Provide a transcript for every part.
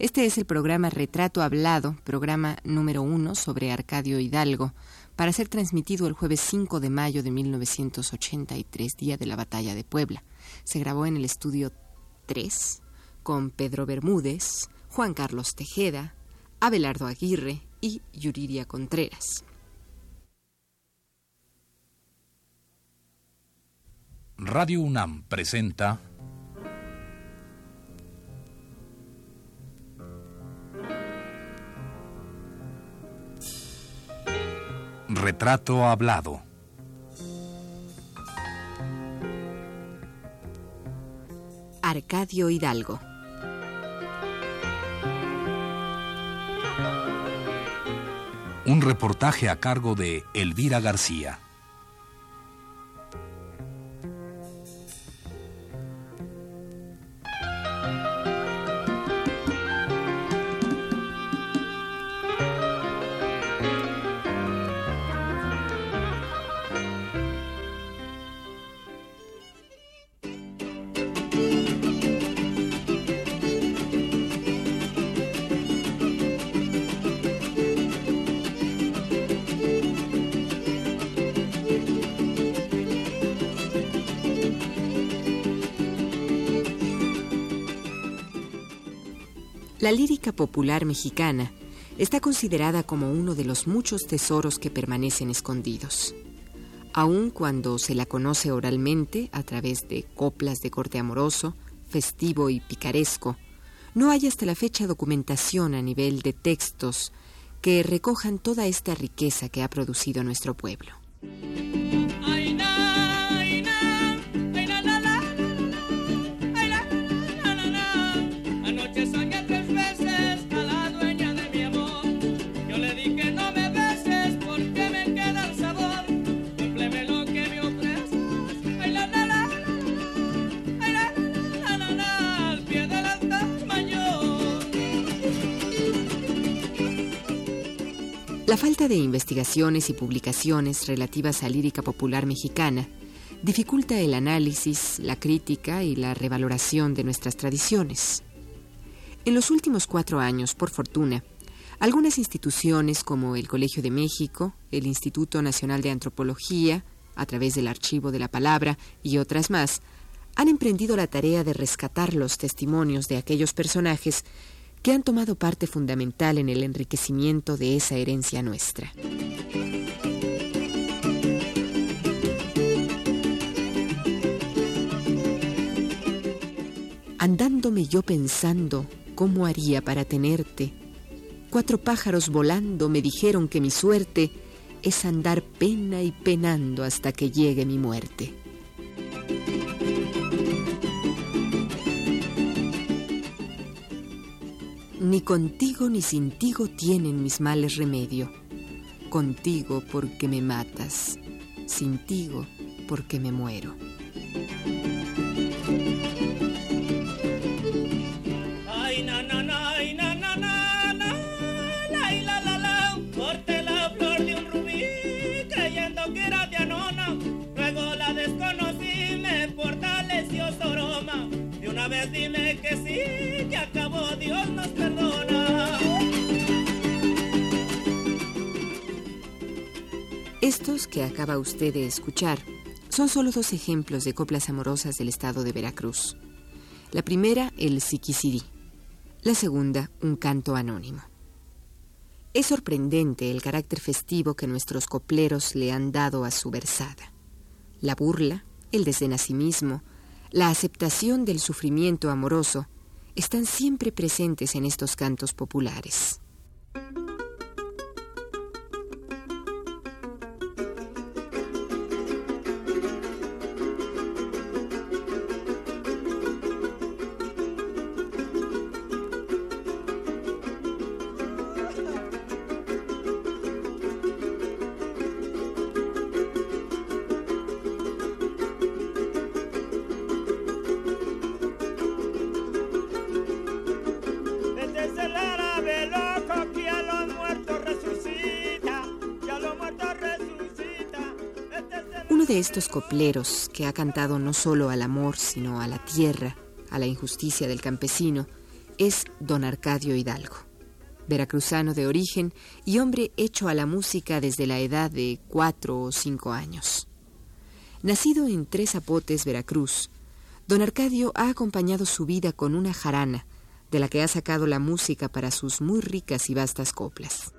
Este es el programa Retrato Hablado, programa número uno sobre Arcadio Hidalgo, para ser transmitido el jueves 5 de mayo de 1983, día de la Batalla de Puebla. Se grabó en el estudio 3 con Pedro Bermúdez, Juan Carlos Tejeda, Abelardo Aguirre y Yuriria Contreras. Radio UNAM presenta Retrato Hablado. Arcadio Hidalgo. Un reportaje a cargo de Elvira García. Lírica popular mexicana está considerada como uno de los muchos tesoros que permanecen escondidos. Aun cuando se la conoce oralmente a través de coplas de corte amoroso, festivo y picaresco, no hay hasta la fecha documentación a nivel de textos que recojan toda esta riqueza que ha producido nuestro pueblo. La falta de investigaciones y publicaciones relativas a lírica popular mexicana dificulta el análisis, la crítica y la revaloración de nuestras tradiciones. En los últimos cuatro años, por fortuna, algunas instituciones como el Colegio de México, el Instituto Nacional de Antropología, a través del Archivo de la Palabra y otras más, han emprendido la tarea de rescatar los testimonios de aquellos personajes que han tomado parte fundamental en el enriquecimiento de esa herencia nuestra. Andándome yo pensando cómo haría para tenerte, cuatro pájaros volando me dijeron que mi suerte es andar pena y penando hasta que llegue mi muerte. Ni contigo ni sintigo tienen mis males remedio. Contigo porque me matas, sintigo porque me muero. Que acaba usted de escuchar son solo dos ejemplos de coplas amorosas del estado de Veracruz. La primera, el Siquisirí. La segunda, un canto anónimo. Es sorprendente el carácter festivo que nuestros copleros le han dado a su versada. La burla, el desdén a sí mismo, la aceptación del sufrimiento amoroso están siempre presentes en estos cantos populares. Estos copleros que ha cantado no solo al amor, sino a la tierra, a la injusticia del campesino, es don Arcadio Hidalgo, veracruzano de origen y hombre hecho a la música desde la edad de cuatro o cinco años. Nacido en Tres Zapotes, Veracruz, don Arcadio ha acompañado su vida con una jarana, de la que ha sacado la música para sus muy ricas y vastas coplas.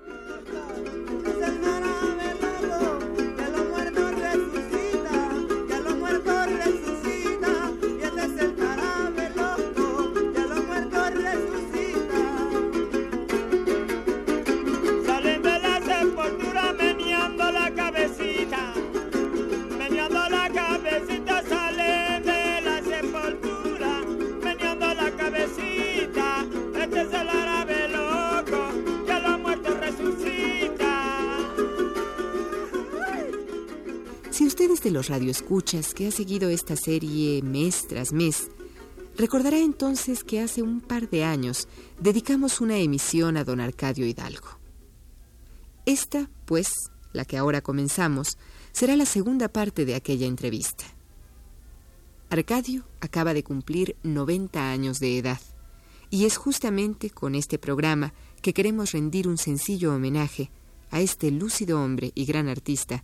De los radioescuchas que ha seguido esta serie mes tras mes, recordará entonces que hace un par de años dedicamos una emisión a don Arcadio Hidalgo. Esta, pues, la que ahora comenzamos, será la segunda parte de aquella entrevista. Arcadio acaba de cumplir 90 años de edad, y es justamente con este programa que queremos rendir un sencillo homenaje a este lúcido hombre y gran artista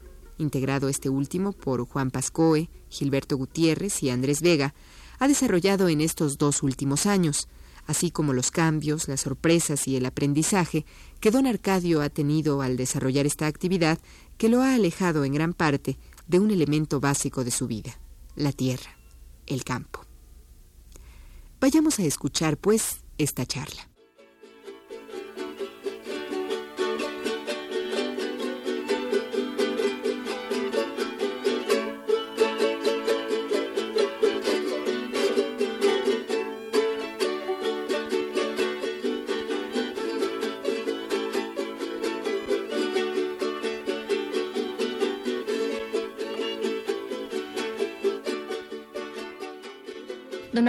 integrado este último por Juan Pascoe, Gilberto Gutiérrez y Andrés Vega, ha desarrollado en estos dos últimos años, así como los cambios, las sorpresas y el aprendizaje que don Arcadio ha tenido al desarrollar esta actividad que lo ha alejado en gran parte de un elemento básico de su vida, la tierra, el campo. Vayamos a escuchar, pues, esta charla.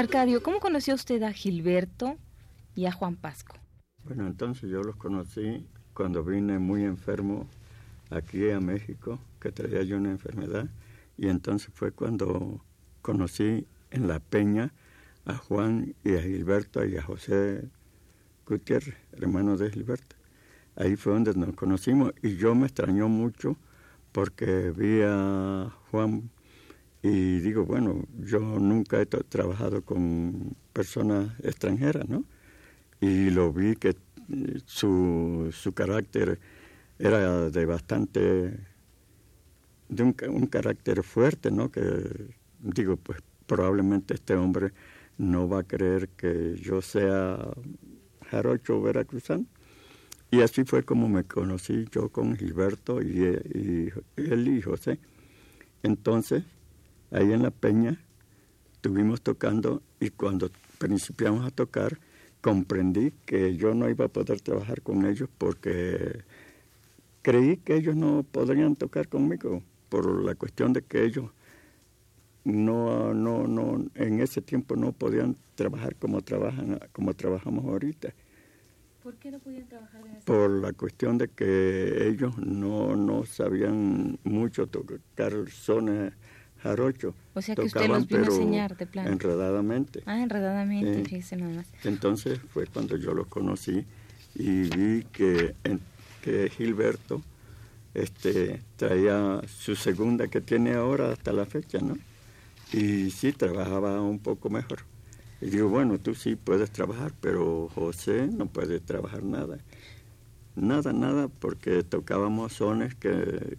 Arcadio, ¿cómo conoció usted a Gilberto y a Juan Pasco? Bueno, entonces yo los conocí cuando vine muy enfermo aquí a México, que traía yo una enfermedad, y entonces fue cuando conocí en La Peña a Juan y a Gilberto y a José Gutiérrez, hermano de Gilberto. Ahí fue donde nos conocimos y yo me extrañó mucho porque vi a Juan y digo, bueno, yo nunca he trabajado con personas extranjeras, ¿no? Y lo vi que eh, su, su carácter era de bastante, de un, carácter fuerte, ¿no? Que digo, pues probablemente este hombre no va a creer que yo sea jarocho veracruzano. Y así fue como me conocí yo con Gilberto y, y él y José. Entonces, ahí en la peña estuvimos tocando y cuando principiamos a tocar comprendí que yo no iba a poder trabajar con ellos porque creí que ellos no podrían tocar conmigo por la cuestión de que ellos no no no en ese tiempo no podían trabajar como trabajan como trabajamos ahorita. ¿Por qué no podían trabajar en Por la cuestión de que ellos no no sabían mucho tocar zonas jarocho. O sea que usted los vino a enseñar de plano. Enredadamente. Ah, enredadamente, fíjese nada más. Entonces fue cuando yo los conocí y vi que, que Gilberto este, traía su segunda que tiene ahora hasta la fecha, ¿no? Y sí, trabajaba un poco mejor. Y digo, bueno, tú sí puedes trabajar, pero José no puede trabajar nada. Nada, nada, porque tocábamos sones que,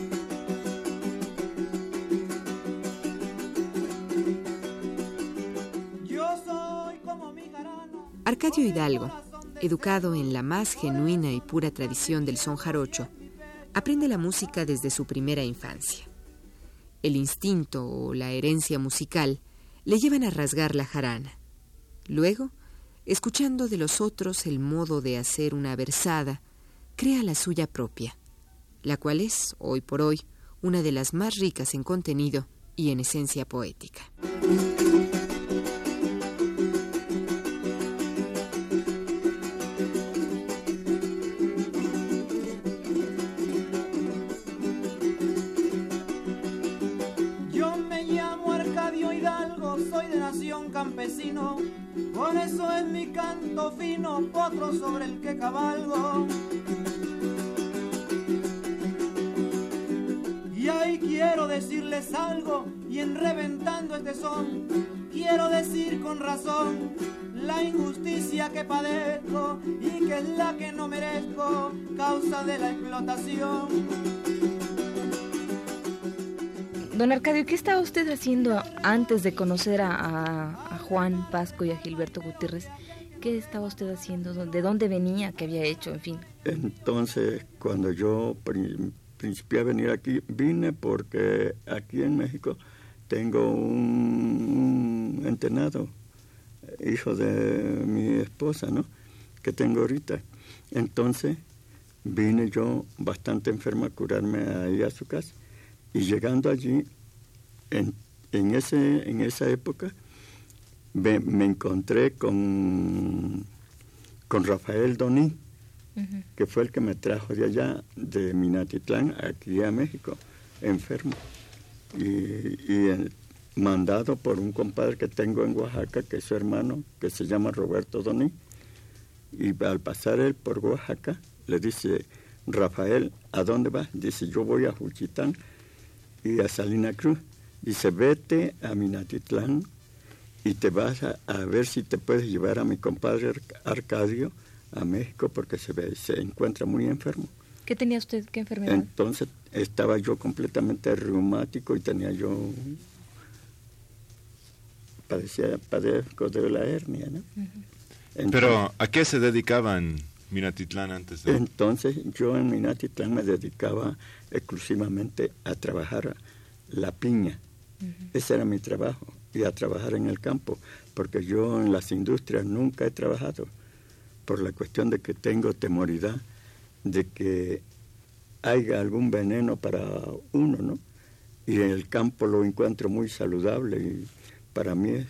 Arcadio Hidalgo, educado en la más genuina y pura tradición del son jarocho, aprende la música desde su primera infancia. El instinto o la herencia musical le llevan a rasgar la jarana. Luego, escuchando de los otros el modo de hacer una versada, crea la suya propia, la cual es, hoy por hoy, una de las más ricas en contenido y en esencia poética. Campesino por eso es mi canto fino, potro sobre el que cabalgo. Y ahí quiero decirles algo, y en reventando este son, quiero decir con razón la injusticia que padezco y que es la que no merezco, causa de la explotación. Don Arcadio, ¿qué estaba usted haciendo antes de conocer a, Juan Pasco y a Gilberto Gutiérrez. ¿Qué estaba usted haciendo? ¿De dónde venía? ¿Qué había hecho? En fin. Entonces, cuando yo principié a venir aquí, vine porque aquí en México tengo un, entenado, hijo de mi esposa, ¿no? Que tengo ahorita. Entonces, vine yo bastante enfermo a curarme ahí a su casa. Y llegando allí, en, en, ese, en esa época, me, encontré con, con Rafael Doní, que fue el que me trajo de allá, de Minatitlán, aquí a México, enfermo. Y, y mandado por un compadre que tengo en Oaxaca, que es su hermano, que se llama Roberto Doní. Y al pasar él por Oaxaca, le dice, Rafael, ¿a dónde vas? Dice, yo voy a Juchitán y a Salina Cruz. Dice, vete a Minatitlán y te vas a, ver si te puedes llevar a mi compadre Arcadio a México porque se, ve, se encuentra muy enfermo. ¿Qué tenía usted? ¿Qué enfermedad? Entonces estaba yo completamente reumático y tenía yo padecía padezco de la hernia, ¿no? Pero ¿a qué se dedicaban Minatitlán antes de...? Entonces yo en Minatitlán me dedicaba exclusivamente a trabajar la piña. Ese era mi trabajo y a trabajar en el campo, porque yo en las industrias nunca he trabajado, por la cuestión de que tengo temoridad de que haya algún veneno para uno, ¿no? Y en el campo lo encuentro muy saludable y para mí es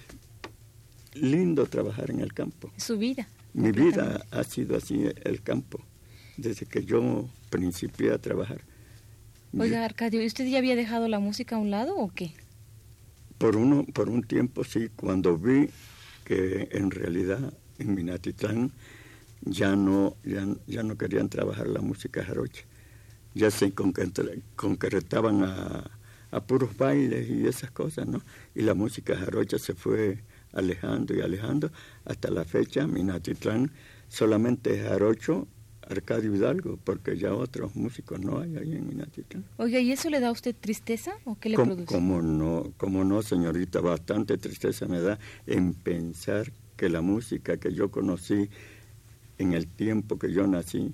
lindo trabajar en el campo. Su vida. Mi vida ha sido así el campo, desde que yo principié a trabajar. Oiga, Arcadio, ¿y usted ya había dejado la música a un lado o qué? Por, uno, por un tiempo sí, cuando vi que en realidad en Minatitlán ya no, ya, no querían trabajar la música jarocha, ya se concretaban a, a puros bailes y esas cosas, ¿no? Y la música jarocha se fue alejando y alejando. Hasta la fecha, Minatitlán solamente jarocho Arcadio Hidalgo, porque ya otros músicos no hay ahí en Minatitlán. Oiga, ¿y eso le da a usted tristeza o qué le produce? Como no, como no, señorita, bastante tristeza me da en pensar que la música que yo conocí en el tiempo que yo nací,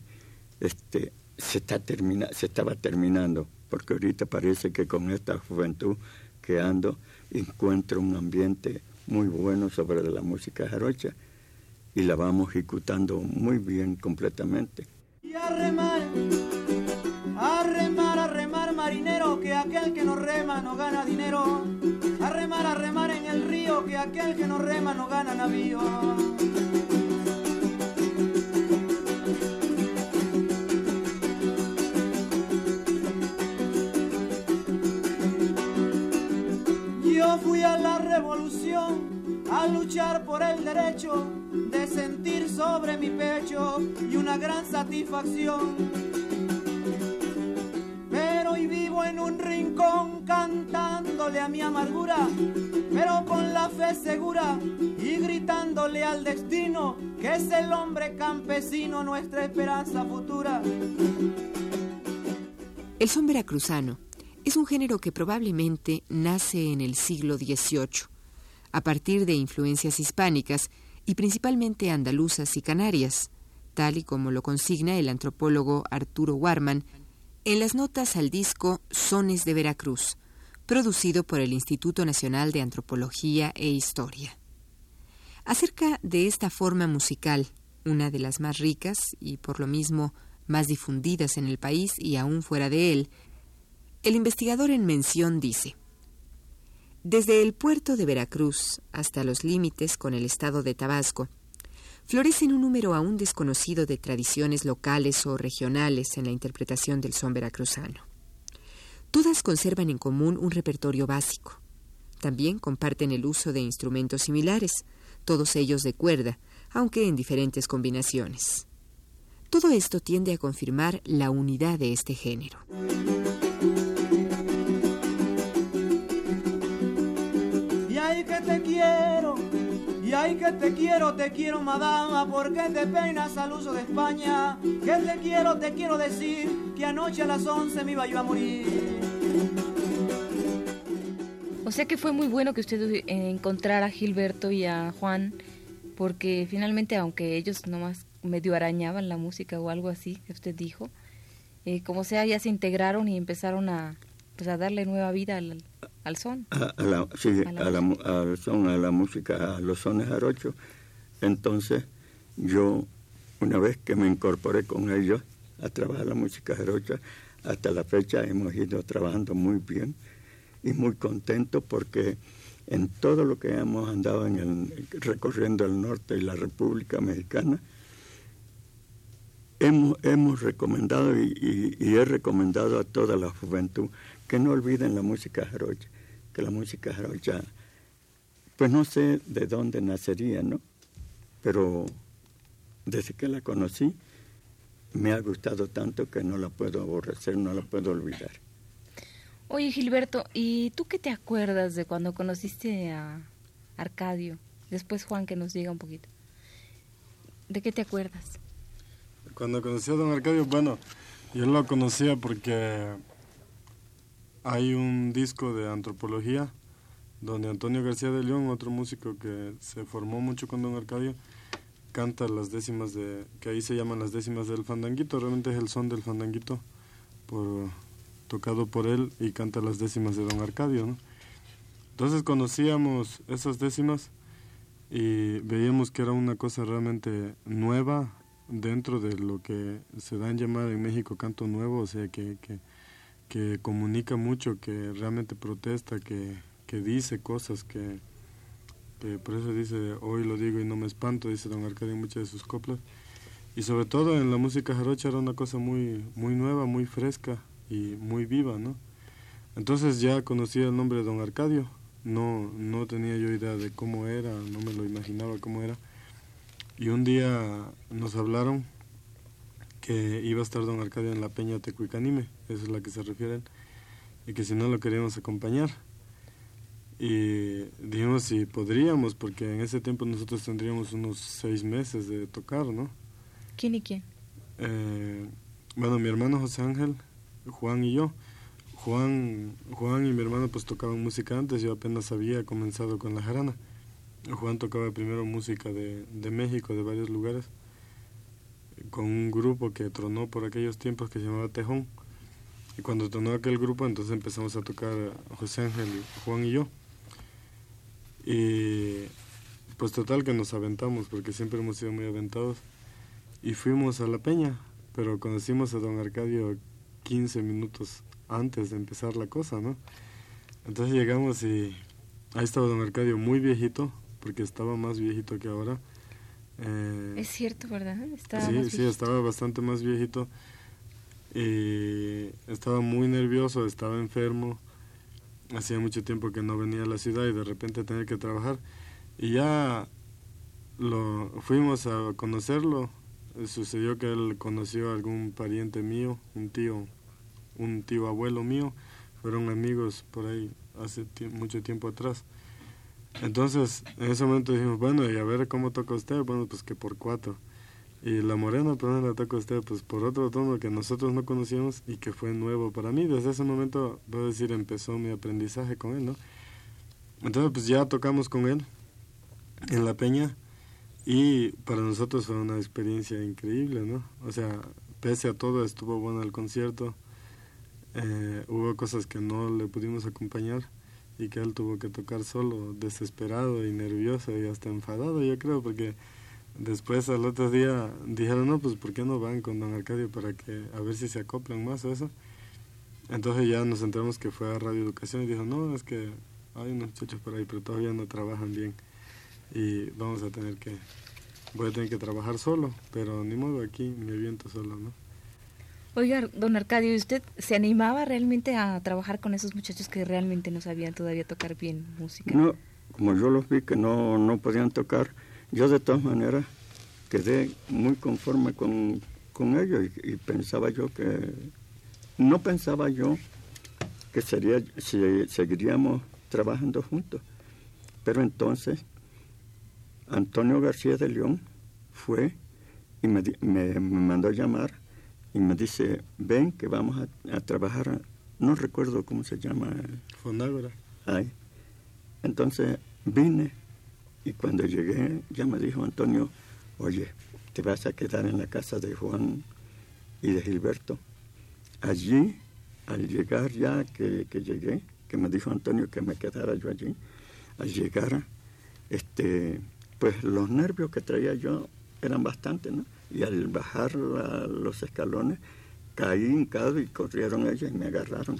este, se está termina, se estaba terminando, porque ahorita parece que con esta juventud que ando encuentro un ambiente muy bueno sobre la música jarocha y la vamos ejecutando muy bien completamente. Y a remar, a remar, a remar, marinero, que aquel que no rema no gana dinero. A remar, a remar en el río, que aquel que no rema no gana navío. Yo fui a la revolución a luchar por el derecho sobre mi pecho y una gran satisfacción. Pero hoy vivo en un rincón cantándole a mi amargura, pero con la fe segura y gritándole al destino que es el hombre campesino nuestra esperanza futura. El son veracruzano es un género que probablemente nace en el siglo XVIII, a partir de influencias hispánicas y principalmente andaluzas y canarias, tal y como lo consigna el antropólogo Arturo Warman en las notas al disco Sones de Veracruz, producido por el Instituto Nacional de Antropología e Historia. Acerca de esta forma musical, una de las más ricas y por lo mismo más difundidas en el país y aún fuera de él, el investigador en mención dice, desde el puerto de Veracruz hasta los límites con el estado de Tabasco, florecen un número aún desconocido de tradiciones locales o regionales en la interpretación del son veracruzano. Todas conservan en común un repertorio básico. También comparten el uso de instrumentos similares, todos ellos de cuerda, aunque en diferentes combinaciones. Todo esto tiende a confirmar la unidad de este género. Ay que te quiero, te quiero madama, porque te peinas al uso de España. Que te quiero, te quiero decir, que anoche a las 11 me iba yo a morir. O sea que fue muy bueno que usted encontrara a Gilberto y a Juan, porque finalmente, aunque ellos nomás medio arañaban la música o algo así que usted dijo, eh, como sea, ya se integraron y empezaron a, pues, a darle nueva vida al, al son. a, a la, sí, A la al son, a la música, a los sones jarochos. Entonces, yo, una vez que me incorporé con ellos a trabajar la música jarocha, hasta la fecha hemos ido trabajando muy bien y muy contentos porque en todo lo que hemos andado en el, recorriendo el norte y la República Mexicana, hemos, hemos recomendado y, y- y he recomendado a toda la juventud que no olviden la música jarocha, que la música jarocha, pues no sé de dónde nacería, ¿no? Pero desde que la conocí, me ha gustado tanto que no la puedo aborrecer, no la puedo olvidar. Oye, Gilberto, ¿y tú qué te acuerdas de cuando conociste a Arcadio? Después Juan que nos diga un poquito. ¿De qué te acuerdas? Cuando conocí a don Arcadio, bueno, yo lo conocía porque hay un disco de antropología donde Antonio García de León, otro músico que se formó mucho con don Arcadio, canta las décimas de, que ahí se llaman las décimas del fandanguito, realmente es el son del fandanguito tocado por él y canta las décimas de don Arcadio. Entonces conocíamos esas décimas y veíamos que era una cosa realmente nueva dentro de lo que se da en llamar en México canto nuevo, o sea, que, que comunica mucho, que realmente protesta, que, que dice cosas, que, que por eso dice, hoy lo digo y no me espanto, dice don Arcadio en muchas de sus coplas. Y sobre todo en la música jarocha era una cosa muy, muy nueva, muy fresca y muy viva, ¿no? Entonces ya conocía el nombre de don Arcadio, no, no tenía yo idea de cómo era, no me lo imaginaba cómo era. Y un día nos hablaron que iba a estar don Arcadio en la Peña Tecuicanime, esa es la que se refieren, y que si no lo queríamos acompañar. Y dijimos si podríamos, porque en ese tiempo nosotros tendríamos unos seis meses de tocar, ¿no? ¿Quién y quién? Eh, bueno, mi hermano José Ángel, Juan y yo. Juan, Juan y mi hermano pues tocaban música antes, yo apenas había comenzado con la jarana. Juan tocaba primero música de, de México, de varios lugares, con un grupo que tronó por aquellos tiempos que se llamaba Tejón. Y cuando tronó aquel grupo, entonces empezamos a tocar José Ángel, Juan y yo. Y pues total que nos aventamos, porque siempre hemos sido muy aventados. Y fuimos a la peña, pero conocimos a don Arcadio 15 minutos antes de empezar la cosa, ¿no? Entonces llegamos y ahí estaba don Arcadio muy viejito, porque estaba más viejito que ahora. Eh, es cierto, ¿verdad? Estaba sí, sí, estaba bastante más viejito. Y estaba muy nervioso, estaba enfermo. Hacía mucho tiempo que no venía a la ciudad y de repente tenía que trabajar. Y ya lo fuimos a conocerlo. Sucedió que él conoció a algún pariente mío, un tío, un tío abuelo mío. Fueron amigos por ahí hace mucho tiempo atrás. Entonces, en ese momento dijimos, bueno, y a ver cómo toca usted. Bueno, pues que por cuatro. Y la morena, pues no la toca usted, pues por otro tono que nosotros no conocíamos y que fue nuevo para mí. Desde ese momento, puedo decir, empezó mi aprendizaje con él, ¿no? Entonces, pues ya tocamos con él en la peña y para nosotros fue una experiencia increíble, ¿no? O sea, pese a todo estuvo bueno el concierto. Eh, hubo cosas que no le pudimos acompañar y que él tuvo que tocar solo, desesperado y nervioso y hasta enfadado, yo creo, porque después al otro día dijeron, no, pues ¿por qué no van con don Arcadio para que a ver si se acoplan más o eso? Entonces ya nos enteramos que fue a Radio Educación y dijo, no, es que hay unos muchachos por ahí, pero todavía no trabajan bien y vamos a tener que, voy a tener que trabajar solo, pero ni modo aquí me viento solo, ¿no? Oiga, don Arcadio, ¿usted se animaba realmente a trabajar con esos muchachos que realmente no sabían todavía tocar bien música? No, como yo los vi que no, no podían tocar, yo de todas maneras quedé muy conforme con, con ellos y, pensaba yo que, no pensaba yo que sería, si seguiríamos trabajando juntos, pero entonces Antonio García de León fue y me, me, mandó a llamar y me dice, ven que vamos a, trabajar, no recuerdo cómo se llama. Fondágora. Entonces vine y cuando llegué ya me dijo Antonio, oye, te vas a quedar en la casa de Juan y de Gilberto. Allí, al llegar ya que, que llegué, que me dijo Antonio que me quedara yo allí, al llegar, este pues los nervios que traía yo eran bastantes, ¿no? Y al bajar los escalones caí hincado y corrieron ellos y me agarraron.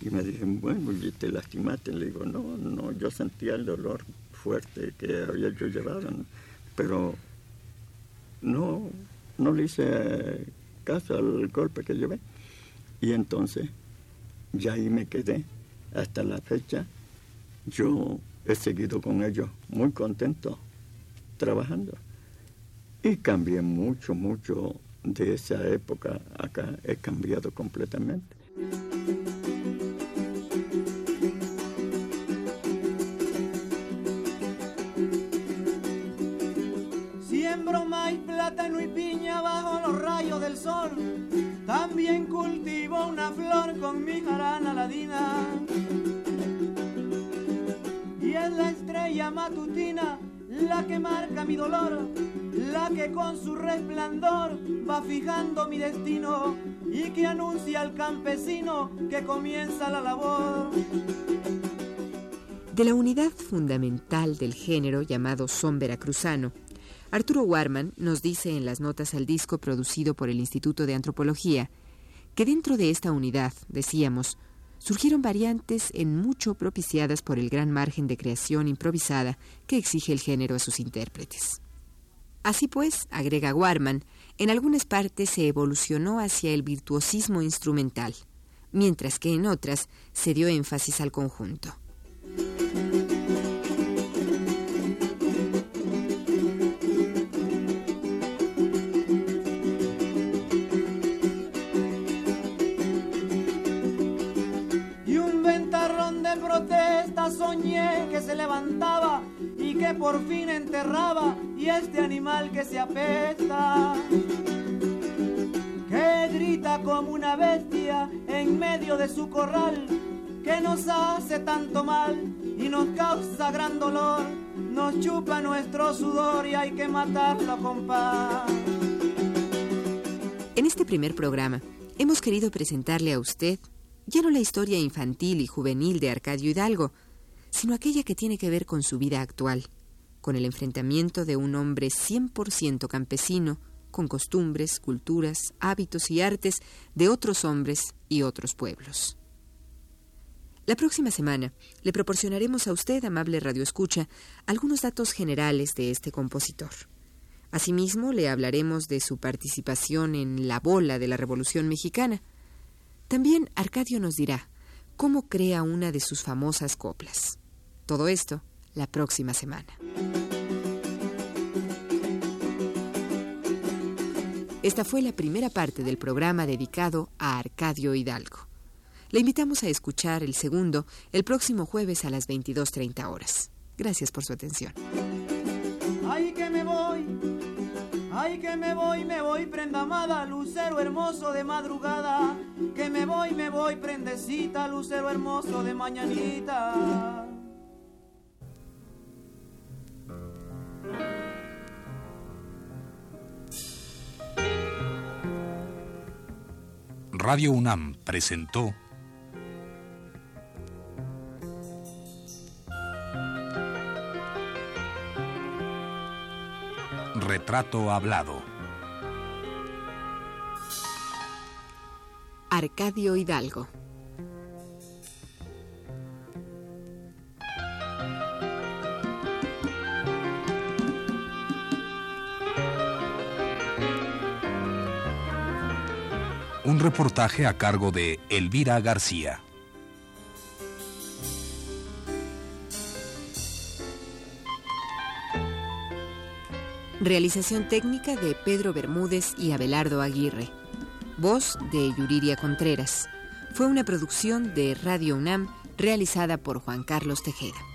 Y me dijeron, bueno, y te lastimaste. Le digo, no, no, yo sentía el dolor fuerte que había yo llevado, pero no, no le hice caso al golpe que llevé. Y entonces, ya ahí me quedé. Hasta la fecha, yo he seguido con ellos muy contento trabajando. Y cambié mucho, mucho de esa época acá. He cambiado completamente. Siembro maíz, plátano y piña bajo los rayos del sol. También cultivo una flor con mi jarana ladina. Y es la estrella matutina la que marca mi dolor, la que con su resplandor va fijando mi destino y que anuncia al campesino que comienza la labor. De la unidad fundamental del género llamado son veracruzano, Arturo Warman nos dice en las notas al disco producido por el Instituto de Antropología que dentro de esta unidad, decíamos, surgieron variantes en mucho propiciadas por el gran margen de creación improvisada que exige el género a sus intérpretes. Así pues, agrega Warman, en algunas partes se evolucionó hacia el virtuosismo instrumental, mientras que en otras se dio énfasis al conjunto. soñé que se levantaba y que por fin enterraba y este animal que se apesta como una bestia en medio de su corral, que nos hace tanto mal y nos causa gran dolor, nos chupa nuestro sudor y hay que matarlo con paz. En este primer programa hemos querido presentarle a usted ya no la historia infantil y juvenil de Arcadio Hidalgo, sino aquella que tiene que ver con su vida actual, con el enfrentamiento de un hombre 100% campesino, con costumbres, culturas, hábitos y artes de otros hombres y otros pueblos. La próxima semana le proporcionaremos a usted, amable radioescucha, algunos datos generales de este compositor. Asimismo, le hablaremos de su participación en la bola de la Revolución Mexicana. También Arcadio nos dirá cómo crea una de sus famosas coplas. Todo esto la próxima semana. Esta fue la primera parte del programa dedicado a Arcadio Hidalgo. Le invitamos a escuchar el segundo el próximo jueves a las 22.30 horas. Gracias por su atención. Ay que me voy, ay que me voy, me voy prenda amada, lucero hermoso de madrugada, que me voy, me voy prendecita, lucero hermoso de mañanita. Radio UNAM presentó Retrato Hablado. Arcadio Hidalgo. Reportaje a cargo de Elvira García. Realización técnica de Pedro Bermúdez y Abelardo Aguirre. Voz de Yuriria Contreras. Fue una producción de Radio UNAM realizada por Juan Carlos Tejeda.